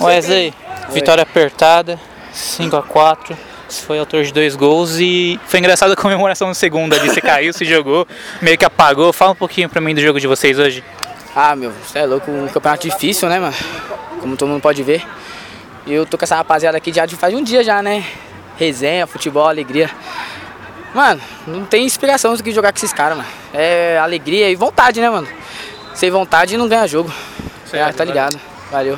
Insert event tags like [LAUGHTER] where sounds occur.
Wesley, vitória apertada, 5x4. Você foi autor de dois gols e foi engraçado a comemoração no segundo ali. Você [LAUGHS] caiu, se jogou, meio que apagou. Fala um pouquinho pra mim do jogo de vocês hoje. Ah, meu, você é louco, um campeonato difícil, né, mano? Como todo mundo pode ver. E eu tô com essa rapaziada aqui já de faz um dia já, né? Resenha, futebol, alegria. Mano, não tem inspiração do que jogar com esses caras, mano. É alegria e vontade, né, mano? Sem vontade não ganha jogo. Certo, É, tá ligado. Valeu.